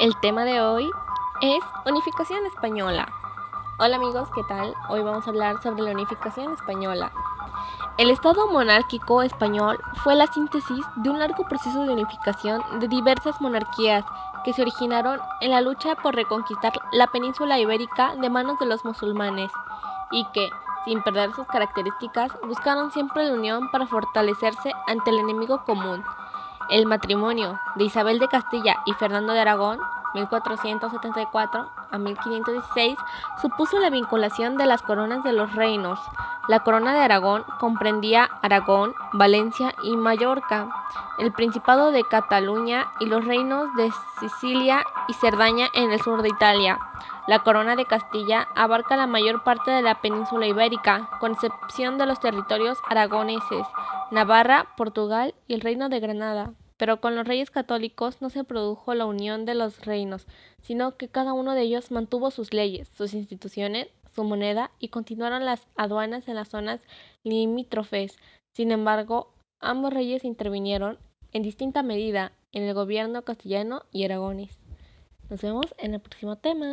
El tema de hoy es unificación española. Hola amigos, ¿qué tal? Hoy vamos a hablar sobre la unificación española. El Estado monárquico español fue la síntesis de un largo proceso de unificación de diversas monarquías que se originaron en la lucha por reconquistar la península ibérica de manos de los musulmanes y que, sin perder sus características, buscaron siempre la unión para fortalecerse ante el enemigo común, el matrimonio de Isabel de Castilla y Fernando de Aragón, 1474 a 1516, supuso la vinculación de las coronas de los reinos. La corona de Aragón comprendía Aragón, Valencia y Mallorca, el Principado de Cataluña y los reinos de Sicilia y Cerdaña en el sur de Italia. La corona de Castilla abarca la mayor parte de la península ibérica, con excepción de los territorios aragoneses, Navarra, Portugal y el reino de Granada pero con los reyes católicos no se produjo la unión de los reinos, sino que cada uno de ellos mantuvo sus leyes, sus instituciones, su moneda y continuaron las aduanas en las zonas limítrofes. Sin embargo, ambos reyes intervinieron en distinta medida en el gobierno castellano y aragones. Nos vemos en el próximo tema.